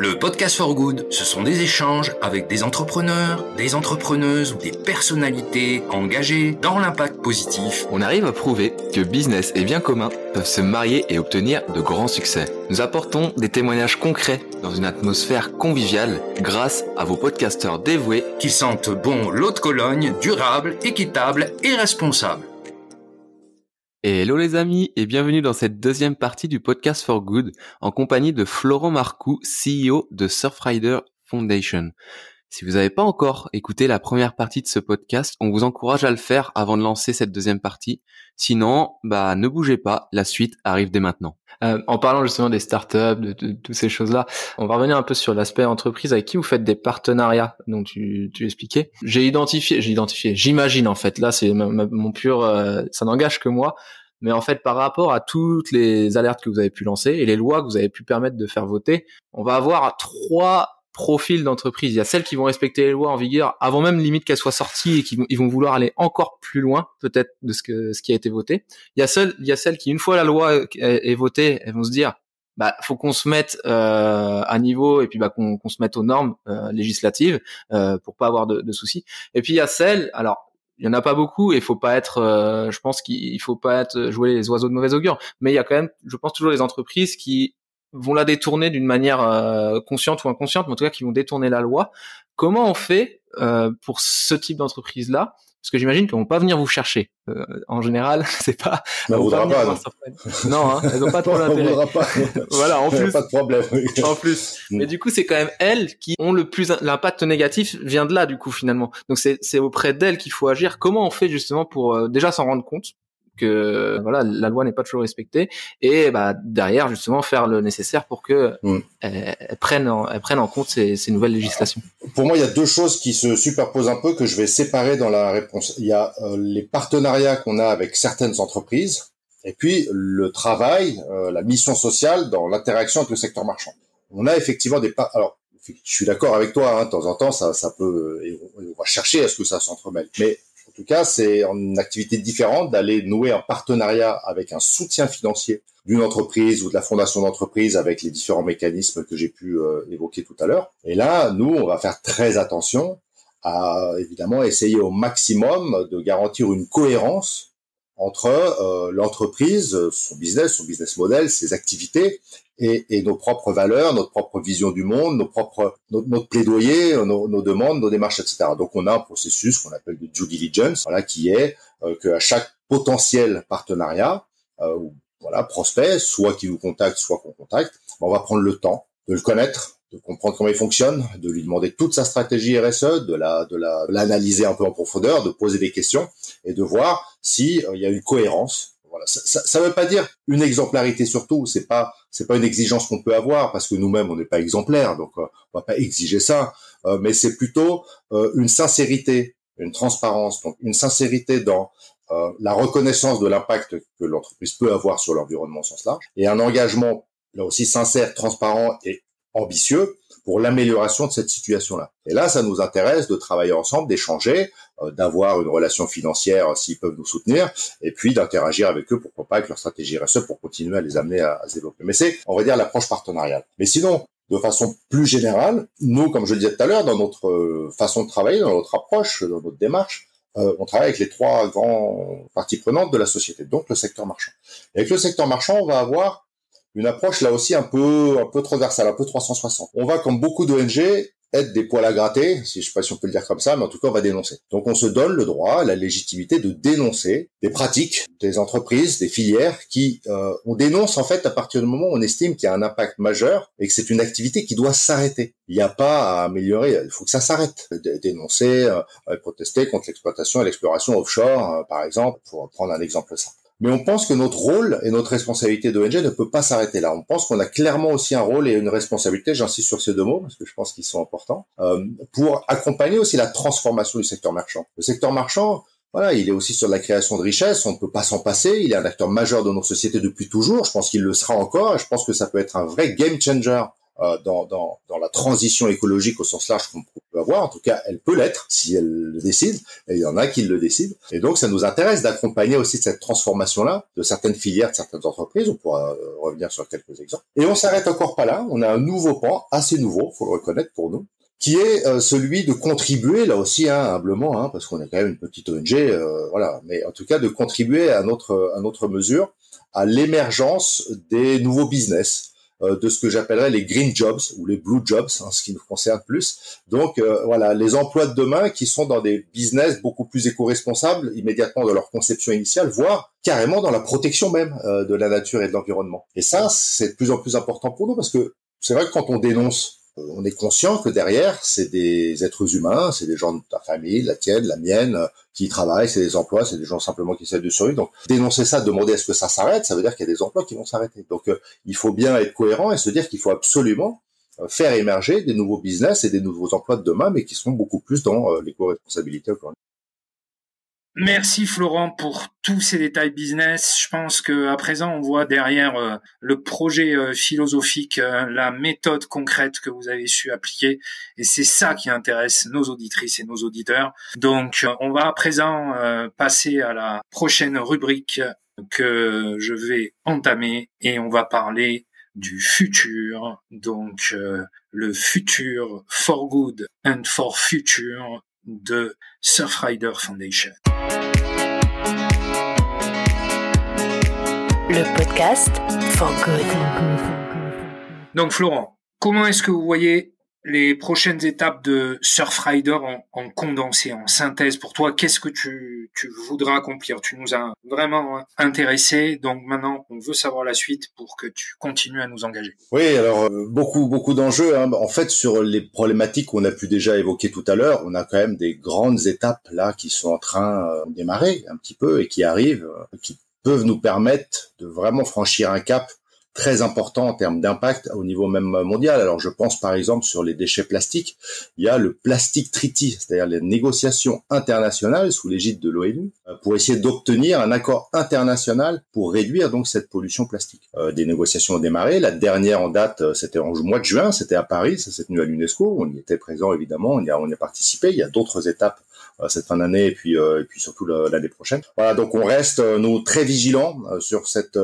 Le podcast for good, ce sont des échanges avec des entrepreneurs, des entrepreneuses ou des personnalités engagées dans l'impact positif. On arrive à prouver que business et bien commun peuvent se marier et obtenir de grands succès. Nous apportons des témoignages concrets dans une atmosphère conviviale grâce à vos podcasteurs dévoués qui sentent bon l'eau de Cologne, durable, équitable et responsable. Hello les amis et bienvenue dans cette deuxième partie du podcast for good en compagnie de Florent Marcoux, CEO de Surfrider Foundation. Si vous n'avez pas encore écouté la première partie de ce podcast, on vous encourage à le faire avant de lancer cette deuxième partie. Sinon, bah ne bougez pas, la suite arrive dès maintenant. Euh, en parlant justement des startups, de, de, toutes ces choses-là, on va revenir un peu sur l'aspect entreprise avec qui vous faites des partenariats dont tu, tu expliquais? J'ai identifié, j'ai identifié, j'imagine en fait, là c'est mon pur, euh, ça n'engage que moi, mais en fait par rapport à toutes les alertes que vous avez pu lancer et les lois que vous avez pu permettre de faire voter, on va avoir trois profils d'entreprise. Il y a celles qui vont respecter les lois en vigueur avant même limite qu'elles soient sorties et qui vont, ils vont vouloir aller encore plus loin peut-être de ce que ce qui a été voté. Il y a celles, il y a celles qui une fois la loi est, votée, elles vont se dire bah faut qu'on se mette euh, à niveau et puis bah qu'on se mette aux normes euh, législatives euh, pour pas avoir de, de, soucis. Et puis il y a celles, alors il y en a pas beaucoup et faut pas être, euh, je pense qu'il faut pas être jouer les oiseaux de mauvais augure, mais il y a quand même, je pense toujours les entreprises qui vont la détourner d'une manière euh, consciente ou inconsciente, mais en tout cas qui vont détourner la loi. Comment on fait euh, pour ce type d'entreprise là Parce que j'imagine qu'elles vont pas venir vous chercher. Euh, en général, c'est pas. Mais on voudra pas. Non, non hein, elles ont pas trop d'intérêt. voilà, en plus. Pas de problème. en plus. Mm. Mais du coup, c'est quand même elles qui ont le plus l'impact négatif vient de là du coup finalement. Donc c'est c'est auprès d'elles qu'il faut agir. Comment on fait justement pour déjà s'en rendre compte? Que voilà la loi n'est pas toujours respectée et bah, derrière justement faire le nécessaire pour que mm. elles, prennent en, elles prennent en compte ces, ces, nouvelles législations. Pour moi, il y a deux choses qui se superposent un peu que je vais séparer dans la réponse. Il y a euh, les partenariats qu'on a avec certaines entreprises et puis le travail, euh, la mission sociale dans l'interaction avec le secteur marchand. On a effectivement des alors je suis d'accord avec toi, hein, de temps en temps, ça, ça peut, on va chercher à ce que ça s'entremêle. Mais tout cas, c'est une activité différente d'aller nouer un partenariat avec un soutien financier d'une entreprise ou de la fondation d'entreprise avec les différents mécanismes que j'ai pu euh, évoquer tout à l'heure. Et là, nous, on va faire très attention à évidemment essayer au maximum de garantir une cohérence entre euh, l'entreprise, son business, son business model, ses activités et, et, nos propres valeurs, notre propre vision du monde, nos propres, notre, notre plaidoyer, nos, nos, demandes, nos démarches, etc. Donc on a un processus qu'on appelle de due diligence, voilà, qui est euh, qu'à chaque potentiel partenariat, euh, voilà, prospect, soit qui vous contacte, soit qu'on contacte, on va prendre le temps de le connaître, de comprendre comment il fonctionne, de lui demander toute sa stratégie RSE, de la, de la, l'analyser un peu en profondeur, de poser des questions et de voir si euh, il y a une cohérence voilà, ça ne veut pas dire une exemplarité surtout. C'est pas c'est pas une exigence qu'on peut avoir parce que nous-mêmes on n'est pas exemplaires, donc euh, on va pas exiger ça. Euh, mais c'est plutôt euh, une sincérité, une transparence, donc une sincérité dans la reconnaissance de l'impact que l'entreprise peut avoir sur l'environnement au sens large et un engagement là aussi sincère, transparent et ambitieux pour l'amélioration de cette situation-là. Et là, ça nous intéresse de travailler ensemble, d'échanger, euh, d'avoir une relation financière euh, s'ils peuvent nous soutenir, et puis d'interagir avec eux, pourquoi pas, avec leur stratégie RSE pour continuer à les amener à, à se développer. Mais c'est, on va dire, l'approche partenariale. Mais sinon, de façon plus générale, nous, comme je le disais tout à l'heure, dans notre euh, façon de travailler, dans notre approche, dans notre démarche, on travaille avec les trois grands parties prenantes de la société, donc le secteur marchand. Et avec le secteur marchand, on va avoir une approche là aussi un peu un peu transversale, un peu 360. On va comme beaucoup d'ONG être des poils à gratter, si je sais pas si on peut le dire comme ça, mais en tout cas on va dénoncer. Donc on se donne le droit, la légitimité de dénoncer des pratiques des entreprises, des filières qui euh, on dénonce en fait à partir du moment où on estime qu'il y a un impact majeur et que c'est une activité qui doit s'arrêter. Il n'y a pas à améliorer, il faut que ça s'arrête. Dénoncer, euh, protester contre l'exploitation et l'exploration offshore, euh, par exemple, pour prendre un exemple simple. Mais on pense que notre rôle et notre responsabilité d'ONG ne peut pas s'arrêter là. On pense qu'on a clairement aussi un rôle et une responsabilité, j'insiste sur ces deux mots parce que je pense qu'ils sont importants, euh, pour accompagner aussi la transformation du secteur marchand. Le secteur marchand, voilà, il est aussi sur la création de richesses, on ne peut pas s'en passer, il est un acteur majeur de nos sociétés depuis toujours, je pense qu'il le sera encore, et je pense que ça peut être un vrai game changer dans, dans, dans la transition écologique au sens large qu'on peut avoir. En tout cas, elle peut l'être si elle le décide. Et il y en a qui le décident. Et donc, ça nous intéresse d'accompagner aussi cette transformation-là de certaines filières, de certaines entreprises. On pourra euh, revenir sur quelques exemples. Et on s'arrête encore pas là. On a un nouveau pan, assez nouveau, faut le reconnaître pour nous, qui est euh, celui de contribuer là aussi hein, humblement, hein, parce qu'on est quand même une petite ONG, euh, voilà, mais en tout cas de contribuer à notre à notre mesure à l'émergence des nouveaux business, euh, de ce que j'appellerais les green jobs ou les blue jobs, hein, ce qui nous concerne plus. Donc voilà, les emplois de demain qui sont dans des business beaucoup plus éco-responsables immédiatement dans leur conception initiale, voire carrément dans la protection même de la nature et de l'environnement. Et ça, c'est de plus en plus important pour nous parce que c'est vrai que quand on dénonce on est conscient que derrière, c'est des êtres humains, c'est des gens de ta famille, la tienne, la mienne, euh, qui travaillent, c'est des emplois, c'est des gens simplement qui essaient de survivre. Donc, dénoncer ça, demander à ce que ça s'arrête, ça veut dire qu'il y a des emplois qui vont s'arrêter. Donc, euh, il faut bien être cohérent et se dire qu'il faut absolument euh, faire émerger des nouveaux business et des nouveaux emplois de demain, mais qui seront beaucoup plus dans l'éco-responsabilité. Merci Florent pour tous ces détails business. Je pense que à présent on voit derrière euh, le projet euh, philosophique euh, la méthode concrète que vous avez su appliquer et c'est ça qui intéresse nos auditrices et nos auditeurs. Donc on va à présent passer à la prochaine rubrique que je vais entamer et on va parler du futur. Donc le futur for good and for future de Surfrider Foundation. Le podcast for good. Donc Florent, comment est-ce que vous voyez les prochaines étapes de Surfrider en, en condensé, en synthèse pour toi, qu'est-ce que tu, tu voudras accomplir? Tu nous as vraiment intéressés, donc maintenant on veut savoir la suite pour que tu continues à nous engager. Oui, alors euh, beaucoup beaucoup d'enjeux. Hein. En fait, sur les problématiques qu'on a pu déjà évoquer tout à l'heure, on a quand même des grandes étapes là qui sont en train euh, de démarrer un petit peu et qui arrivent, euh, qui peuvent nous permettre de vraiment franchir un cap très important en termes d'impact au niveau même mondial. Alors je pense par exemple sur les déchets plastiques, il y a le Plastic Treaty, c'est-à-dire les négociations internationales sous l'égide de l'ONU euh, pour essayer d'obtenir un accord international pour réduire donc cette pollution plastique. Euh, des négociations ont démarré, la dernière en date euh, c'était en mois de juin, c'était à Paris, ça s'est tenu à l'UNESCO, on y était présent évidemment, on y a, on y a participé, il y a d'autres étapes cette fin d'année et puis euh, et puis surtout l'année prochaine. Voilà, donc on reste euh, nous très vigilants sur cette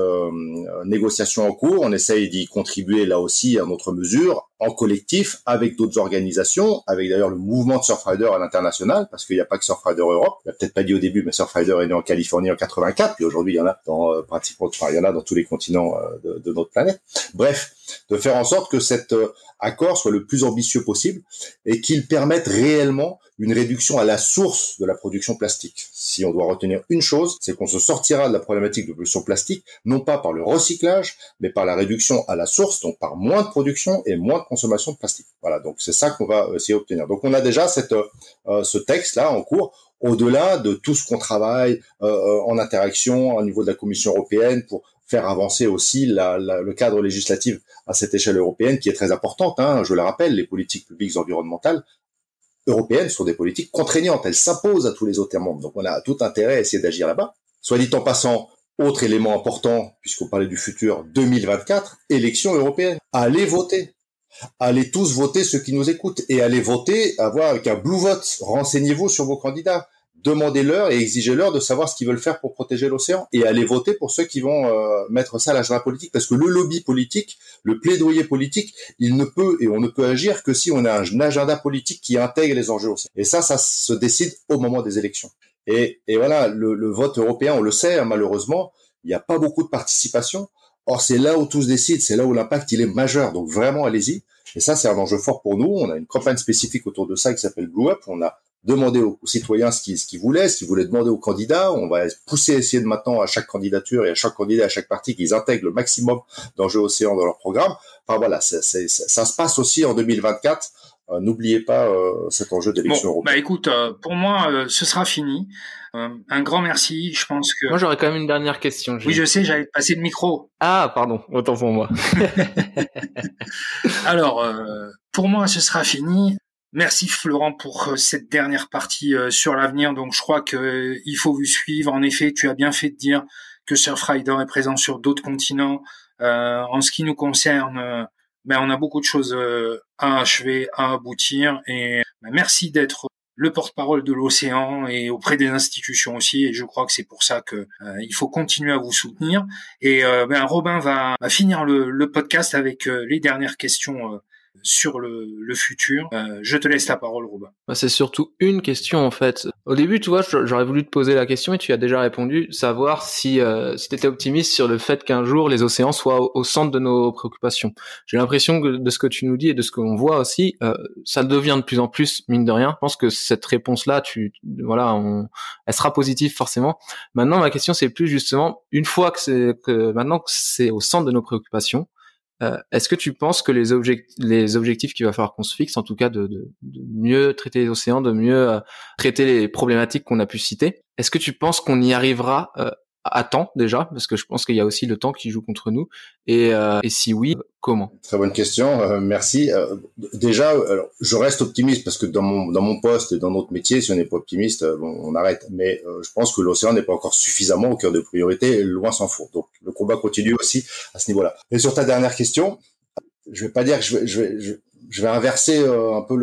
négociation en cours. On essaye d'y contribuer là aussi à notre mesure en collectif avec d'autres organisations, avec d'ailleurs le mouvement de Surfrider à l'international, parce qu'il n'y a pas que Surfrider Europe. Il a peut-être pas dit au début, mais Surfrider est né en Californie en 84, puis aujourd'hui il y en a dans pratiquement, enfin il y en a dans tous les continents de, de notre planète. Bref, de faire en sorte que cet accord soit le plus ambitieux possible et qu'il permette réellement une réduction à la source de la production plastique. Si on doit retenir une chose, c'est qu'on se sortira de la problématique de pollution plastique, non pas par le recyclage, mais par la réduction à la source, donc par moins de production et moins de consommation de plastique. Voilà, donc c'est ça qu'on va essayer d'obtenir. Donc on a déjà cette, euh, ce texte-là en cours, au-delà de tout ce qu'on travaille euh, euh, en interaction au niveau de la Commission européenne pour faire avancer aussi le cadre législatif à cette échelle européenne qui est très importante. Hein, je le rappelle, les politiques publiques environnementales européennes sont des politiques contraignantes. Elles s'imposent à tous les autres mondes. Donc on a tout intérêt à essayer d'agir là-bas. Soit dit en passant, autre élément important, puisqu'on parlait du futur 2024, élection européenne. Allez voter. Allez tous voter ceux qui nous écoutent et allez voter, avoir avec un blue vote. Renseignez-vous sur vos candidats demandez-leur et exigez-leur de savoir ce qu'ils veulent faire pour protéger l'océan et allez voter pour ceux qui vont euh, mettre ça à l'agenda politique parce que le lobby politique, le plaidoyer politique, il ne peut et on ne peut agir que si on a un agenda politique qui intègre les enjeux océans. Et ça, ça se décide au moment des élections. Et, et voilà, le, le, vote européen, on le sait, hein, malheureusement, il n'y a pas beaucoup de participation. Or, c'est là où tout se décide, c'est là où l'impact il est majeur. Donc vraiment, allez-y. Et ça, c'est un enjeu fort pour nous. On a une campagne spécifique autour de ça qui s'appelle Blue Up. On a demander aux, citoyens ce qu'ils ce qu'ils voulaient, ce qu'ils voulaient demander aux candidats. On va pousser, essayer de maintenant à chaque candidature et à chaque candidat, à chaque parti, qu'ils intègrent le maximum d'enjeux océans dans leur programme. Enfin voilà, ça se passe aussi en 2024. Euh, n'oubliez pas euh, cet enjeu d'élection bon, Bah écoute, euh, pour moi, ce sera fini. un grand merci. Je pense que. Moi, j'aurais quand même une dernière question. Oui, je sais, j'allais passer le micro. Ah, pardon, autant pour moi. Alors, pour moi, ce sera fini. Merci Florent pour euh, cette dernière partie euh, sur l'avenir. Donc je crois que euh, il faut vous suivre. En effet, tu as bien fait de dire que Surfrider est présent sur d'autres continents. en ce qui nous concerne, ben on a beaucoup de choses à achever, à aboutir. Et ben, merci d'être le porte-parole de l'océan et auprès des institutions aussi. Et je crois que c'est pour ça que il faut continuer à vous soutenir. Et ben Robin va, finir le, le, podcast avec les dernières questions sur le, le futur. Euh, je te laisse la parole, Robin. Bah, c'est surtout une question en fait. Au début, tu vois, j'aurais voulu te poser la question et tu as déjà répondu, savoir si euh, si tu étais optimiste sur le fait qu'un jour les océans soient au, centre de nos préoccupations. J'ai l'impression que de ce que tu nous dis et de ce qu'on voit aussi, euh, ça devient de plus en plus mine de rien. Je pense que cette réponse-là, tu voilà, on, elle sera positive forcément. Maintenant, ma question c'est plus justement une fois que c'est que maintenant que c'est au centre de nos préoccupations, euh, est-ce que tu penses que les, les objectifs qu'il va falloir qu'on se fixe, en tout cas de, de, de mieux traiter les océans, de mieux euh, traiter les problématiques qu'on a pu citer, est-ce que tu penses qu'on y arrivera euh, à temps déjà? Parce que je pense qu'il y a aussi le temps qui joue contre nous. Et, et si oui, comment? Très bonne question, euh, merci. Euh, déjà, je reste optimiste parce que dans mon dans mon poste et dans notre métier, si on n'est pas optimiste, euh, bon, on arrête. Mais je pense que l'océan n'est pas encore suffisamment au cœur de priorité, loin s'en faut. Combat continue aussi à ce niveau-là. Et sur ta dernière question, je vais pas dire que je vais inverser un peu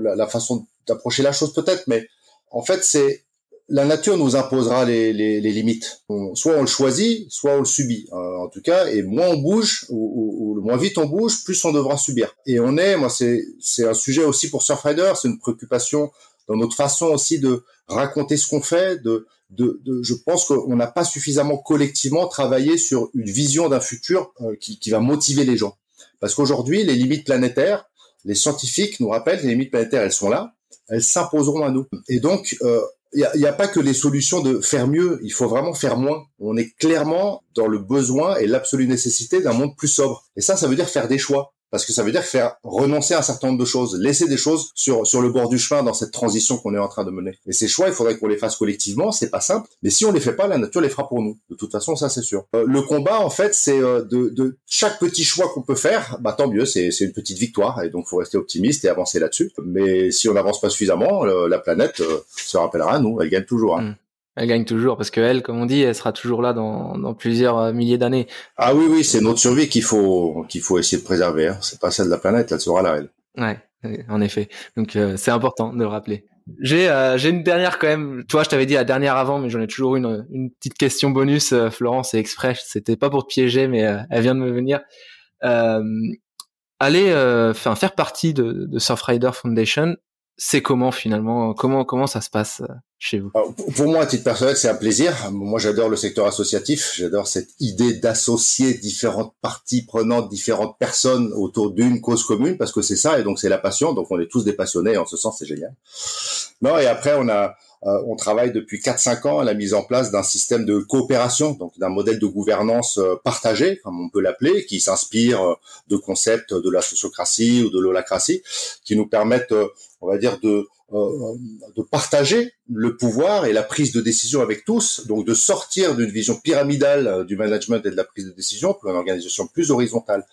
la, façon d'approcher la chose peut-être, mais en fait c'est la nature nous imposera les, limites. soit on le choisit, soit on le subit. Euh, en tout cas, et moins on bouge, ou, ou, moins vite on bouge, plus on devra subir. Et on est, moi, c'est c'est un sujet aussi pour Surfrider, c'est une préoccupation dans notre façon aussi de raconter ce qu'on fait. De, de, de, je pense qu'on n'a pas suffisamment collectivement travaillé sur une vision d'un futur euh, qui, qui va motiver les gens. Parce qu'aujourd'hui, les limites planétaires, les scientifiques nous rappellent les limites planétaires, elles sont là, elles s'imposeront à nous. Et donc, euh, il n'y a, pas que les solutions de faire mieux, il faut vraiment faire moins. On est clairement dans le besoin et l'absolue nécessité d'un monde plus sobre. Et ça, ça veut dire faire des choix parce que ça veut dire faire renoncer à un certain nombre de choses, laisser des choses sur sur le bord du chemin dans cette transition qu'on est en train de mener. Et ces choix, il faudrait qu'on les fasse collectivement, c'est pas simple, mais si on les fait pas, la nature les fera pour nous. De toute façon, ça c'est sûr. Euh, le combat, en fait, c'est euh, de, de chaque petit choix qu'on peut faire, bah tant mieux, c'est une petite victoire, et donc faut rester optimiste et avancer là-dessus. Mais si on n'avance pas suffisamment, euh, la planète se rappellera à nous, elle gagne toujours. Hein. Mm. Elle gagne toujours parce que elle, comme on dit, elle sera toujours là dans, dans plusieurs euh, milliers d'années. Ah oui, oui, c'est notre survie qu'il faut qu'il faut essayer de préserver. Hein. C'est pas celle de la planète, elle sera là. Elle. Ouais, en effet. Donc euh, c'est important de le rappeler. J'ai euh, j'ai une dernière quand même. Tu vois, je t'avais dit la dernière avant, mais j'en ai toujours une une petite question bonus. Florence et express. C'était pas pour te piéger, mais elle vient de me venir. aller, enfin faire partie de, de Surfrider Foundation c'est comment finalement comment comment ça se passe euh, chez vous? Pour moi, à titre personnel, c'est un plaisir. Moi, j'adore le secteur associatif. J'adore cette idée d'associer différentes parties prenantes, différentes personnes autour d'une cause commune, parce que c'est ça, et donc c'est la passion. Donc, on est tous des passionnés. En ce sens, c'est génial. Non, et après, on a euh, on travaille depuis 4-5 ans à la mise en place d'un système de coopération, donc d'un modèle de gouvernance euh, partagé, comme on peut l'appeler, qui s'inspire de concepts de la sociocratie ou de l'holacratie, qui nous permettent on va dire, de, euh, de partager le pouvoir et la prise de décision avec tous, donc de sortir d'une vision pyramidale euh, du management et de la prise de décision pour une organisation plus horizontale.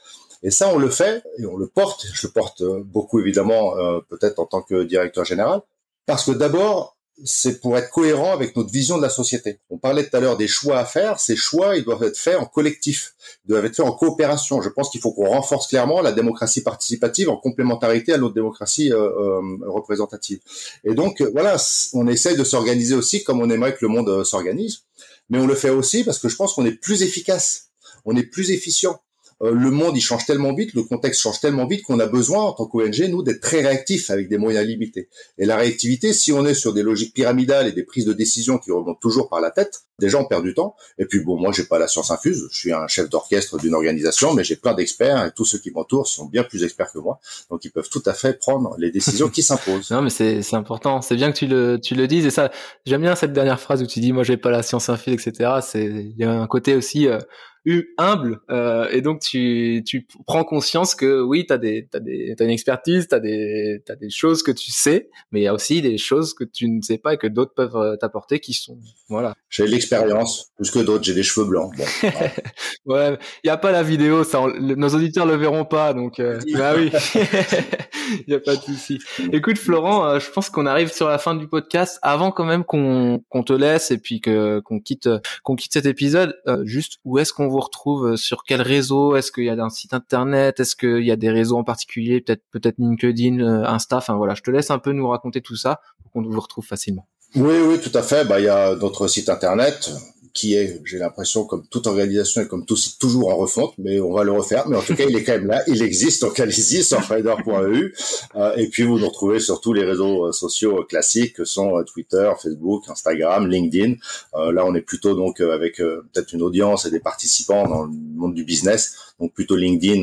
Et ça, on le fait et on le porte. Je le porte euh, beaucoup évidemment, peut-être en tant que directeur général, parce que d'abord, c'est pour être cohérent avec notre vision de la société. On parlait tout à l'heure des choix à faire. Ces choix, ils doivent être faits en collectif, ils doivent être faits en coopération. Je pense qu'il faut qu'on renforce clairement la démocratie participative en complémentarité à notre démocratie euh, euh, représentative. Et donc, voilà, on essaye de s'organiser aussi comme on aimerait que le monde euh, s'organise, mais on le fait aussi parce que je pense qu'on est plus efficace, on est plus efficient. Euh, le monde il change tellement vite, le contexte change tellement vite qu'on a besoin en tant qu'ONG nous d'être très réactifs avec des moyens limités. Et la réactivité, si on est sur des logiques pyramidales et des prises de décision qui remontent toujours par la tête, déjà on perd du temps. Et puis bon, moi j'ai pas la science infuse, je suis un chef d'orchestre d'une organisation, mais j'ai plein d'experts et tous ceux qui m'entourent sont bien plus experts que moi, donc ils peuvent tout à fait prendre les décisions qui s'imposent. Non, mais c'est important, c'est bien que tu le tu dises et ça j'aime bien cette dernière phrase où tu dis moi j'ai pas la science infuse etc. C'est il y a un côté aussi euh, humble euh, et donc tu, tu prends conscience que oui tu as des t'as des t'as une expertise t'as des t'as des choses que tu sais mais il y a aussi des choses que tu ne sais pas et que d'autres peuvent euh, t'apporter qui sont voilà. J'ai l'expérience plus que d'autres j'ai des cheveux blancs ouais il y a pas la vidéo ça nos auditeurs le verront pas donc euh, bah oui. Il y a pas de souci. Écoute Florent euh, je pense qu'on arrive sur la fin du podcast. Avant quand même qu'on qu'on te laisse et puis que qu'on quitte qu'on quitte cet épisode juste où est-ce qu'on vous retrouve sur quel réseau? Est-ce qu'il y a un site internet? Est-ce qu'il y a des réseaux en particulier? Peut-être peut-être LinkedIn, Insta? Enfin voilà, je te laisse un peu nous raconter tout ça pour qu'on vous retrouve facilement. Oui, oui, tout à fait. Bah, il y a notre site internet qui est, j'ai l'impression, comme toute organisation et comme tout site, toujours en refonte, mais on va le refaire. Mais en tout cas, il est quand même là, il existe, donc allez-y, surfrider.eu. Euh, et puis, vous nous retrouvez sur tous les réseaux euh, sociaux classiques, que sont euh, Twitter, Facebook, Instagram, LinkedIn. Euh, là, on est plutôt donc euh, avec peut-être une audience et des participants dans le monde du business, donc plutôt LinkedIn,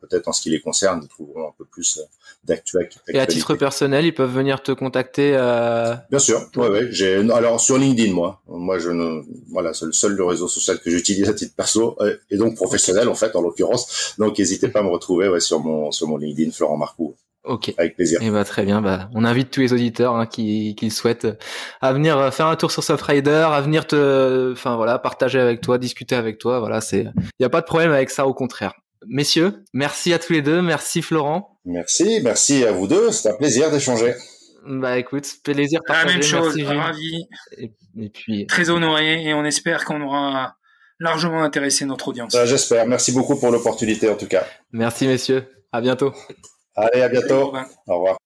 peut-être en ce qui les concerne, nous trouverons un peu plus d'actualité. Et à titre personnel, ils peuvent venir te contacter. Euh... Bien sûr. Ouais, ouais. J'ai alors sur LinkedIn, moi, moi je ne, voilà, c'est le seul réseau social que j'utilise à titre perso euh, et donc professionnel en fait, en l'occurrence. Donc n'hésitez pas à me retrouver ouais, sur mon sur mon LinkedIn, Florent Marcoux. Ok. Avec plaisir. Et eh bah, très bien. Bah, on invite tous les auditeurs hein, qui, qui souhaitent à venir euh, faire un tour sur Softrider, à venir te, enfin voilà, partager avec toi, discuter avec toi. Voilà, c'est, il y a pas de problème avec ça, au contraire. Messieurs, merci à tous les deux. Merci Florent. Merci, merci à vous deux. C'est un plaisir d'échanger. Bah écoute, plaisir partagé. La même chose, ravi. Et, puis très honoré et on espère qu'on aura largement intéressé notre audience. Bah, j'espère. Merci beaucoup pour l'opportunité en tout cas. Merci messieurs. À bientôt. Allez, à bientôt. Au revoir.